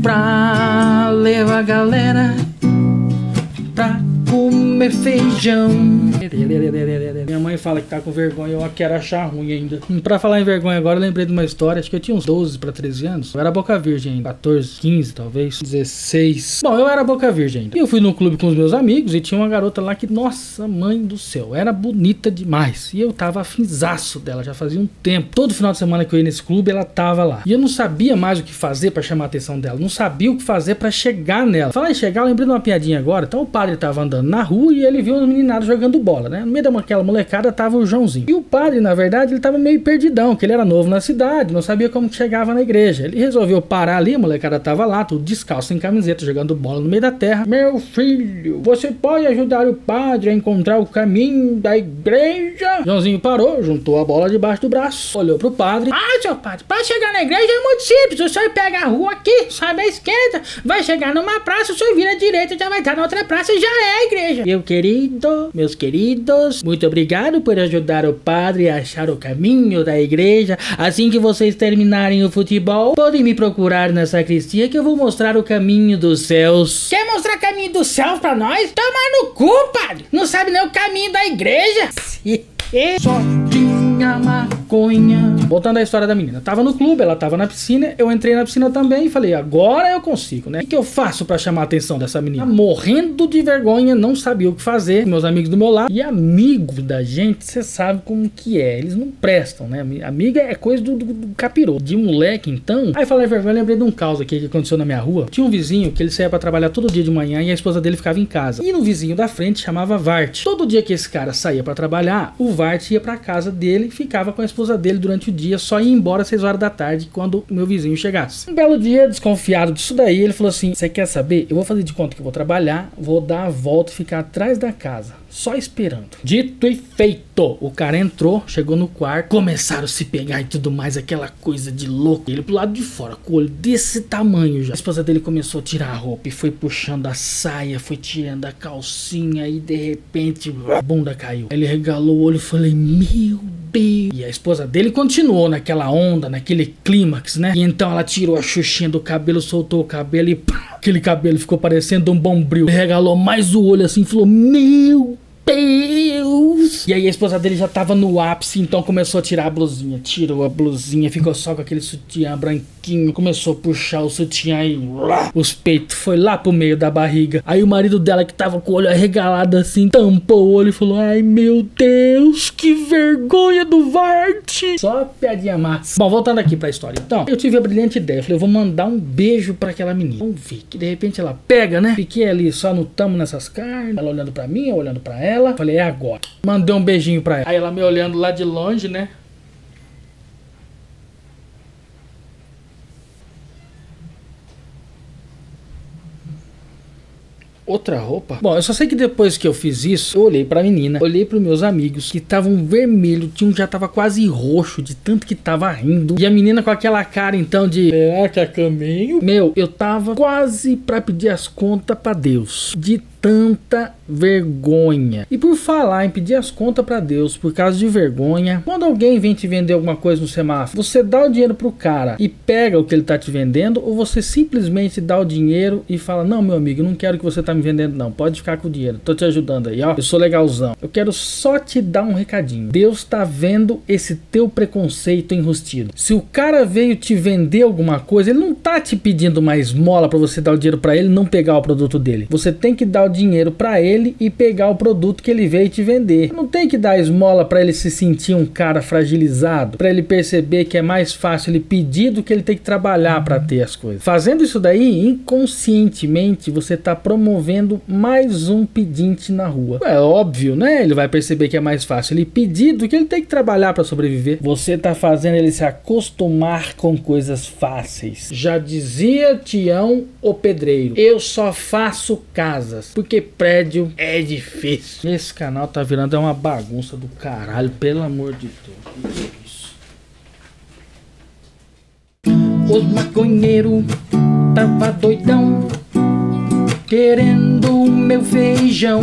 Pra levar a galera pra comer feijão. Minha mãe fala que tá com vergonha, eu quero achar ruim ainda. Pra falar em vergonha agora, eu lembrei de uma história, acho que eu tinha uns 12 pra 13 anos. Eu era boca virgem ainda, 14, 15 talvez, 16. Bom, eu era boca virgem. E eu fui no clube com os meus amigos e tinha uma garota lá que, nossa, mãe do céu, era bonita demais. E eu tava afinzaço dela, já fazia um tempo. Todo final de semana que eu ia nesse clube, ela tava lá. E eu não sabia mais o que fazer pra chamar a atenção dela. Não sabia o que fazer pra chegar nela. Falar em chegar, eu lembrei de uma piadinha agora. Então o padre tava andando na rua e ele viu uma meninada jogando bola, né? No meio daquela molecada tava o Joãozinho. E o padre, na verdade, ele tava meio perdidão, que ele era novo na cidade, não sabia como chegava na igreja. Ele resolveu parar ali, a molecada tava lá, tudo descalço, sem camiseta, jogando bola no meio da terra. Meu filho, você pode ajudar o padre a encontrar o caminho da igreja? Joãozinho parou, juntou a bola debaixo do braço, olhou pro padre. Ah, seu padre, para chegar na igreja é muito simples. O senhor pega a rua aqui, sai da esquerda, vai chegar numa praça, o senhor vira à direita, já vai estar na outra praça e já é a igreja. Meu querido, meus queridos, muito obrigado por ajudar o padre a achar o caminho da igreja. Assim que vocês terminarem o futebol, podem me procurar na sacristia que eu vou mostrar o caminho dos céus. Quer mostrar o caminho dos céus pra nós? Toma no cu, padre! Não sabe nem o caminho da igreja? Só tinha maconha. Voltando à história da menina. Tava no clube, ela tava na piscina, eu entrei na piscina também e falei, agora eu consigo, né? O que eu faço para chamar a atenção dessa menina? Morrendo de vergonha, não sabia o que fazer. Meus amigos do meu lado. E amigo da gente, você sabe como que é. Eles não prestam, né? Amiga é coisa do, do, do capirô. De moleque, então. Aí falei vergonha, lembrei de um caos aqui que aconteceu na minha rua. Tinha um vizinho que ele saía para trabalhar todo dia de manhã e a esposa dele ficava em casa. E no vizinho da frente chamava Vart. Todo dia que esse cara saía para trabalhar, o Vart ia para casa dele ficava com a esposa dele durante o dia só ia embora às 6 horas da tarde quando meu vizinho chegasse. Um belo dia, desconfiado disso daí, ele falou assim: Você quer saber? Eu vou fazer de conta que vou trabalhar, vou dar a volta e ficar atrás da casa, só esperando. Dito e feito, o cara entrou, chegou no quarto, começaram a se pegar e tudo mais, aquela coisa de louco. Ele pro lado de fora, com o olho desse tamanho já. A esposa dele começou a tirar a roupa e foi puxando a saia, foi tirando a calcinha e de repente a bunda caiu. Ele regalou o olho e falei: Meu e a esposa dele continuou naquela onda, naquele clímax, né? E então ela tirou a xuxinha do cabelo, soltou o cabelo e pá, aquele cabelo ficou parecendo um bombril. Regalou mais o olho assim e falou: Meu Deus! E aí a esposa dele já tava no ápice, então começou a tirar a blusinha. Tirou a blusinha, ficou só com aquele sutiã branquinho. Começou a puxar o sutiã e lá, os peitos foi lá pro meio da barriga. Aí o marido dela, que tava com o olho arregalado assim, tampou o olho e falou: Ai meu Deus, que vergonha do Vart! Só piadinha massa. Bom, voltando aqui pra história. Então, eu tive a brilhante ideia. Eu falei: Eu vou mandar um beijo pra aquela menina. Vamos ver, que de repente ela pega, né? Fiquei ali só no tamo nessas carnes. Ela olhando pra mim, eu olhando pra ela. Falei, é agora. Mandei um beijinho pra ela. Aí ela me olhando lá de longe, né? Outra roupa? Bom, eu só sei que depois que eu fiz isso, eu olhei pra menina, olhei pros meus amigos que estavam vermelho, tinha um já tava quase roxo de tanto que tava rindo. E a menina com aquela cara então de será que é caminho? Meu, eu tava quase pra pedir as contas pra Deus. De tanta vergonha. E por falar em pedir as contas para Deus por causa de vergonha, quando alguém vem te vender alguma coisa no semáforo, você dá o dinheiro pro cara e pega o que ele tá te vendendo ou você simplesmente dá o dinheiro e fala: "Não, meu amigo, não quero que você tá me vendendo não. Pode ficar com o dinheiro. Tô te ajudando aí, ó. Eu sou legalzão. Eu quero só te dar um recadinho. Deus tá vendo esse teu preconceito enrustido. Se o cara veio te vender alguma coisa, ele não tá te pedindo mais esmola para você dar o dinheiro para ele não pegar o produto dele. Você tem que dar o dinheiro para ele e pegar o produto que ele veio te vender. Não tem que dar esmola para ele se sentir um cara fragilizado, para ele perceber que é mais fácil ele pedir do que ele ter que trabalhar para ter as coisas. Fazendo isso daí, inconscientemente você tá promovendo mais um pedinte na rua. É óbvio, né? Ele vai perceber que é mais fácil ele pedir do que ele ter que trabalhar para sobreviver. Você tá fazendo ele se acostumar com coisas fáceis. Já dizia Tião o pedreiro: Eu só faço casas porque prédio é difícil. Esse canal tá virando uma bagunça do caralho, pelo amor de Deus. Que é? Os maconheiros tava doidão querendo o meu feijão.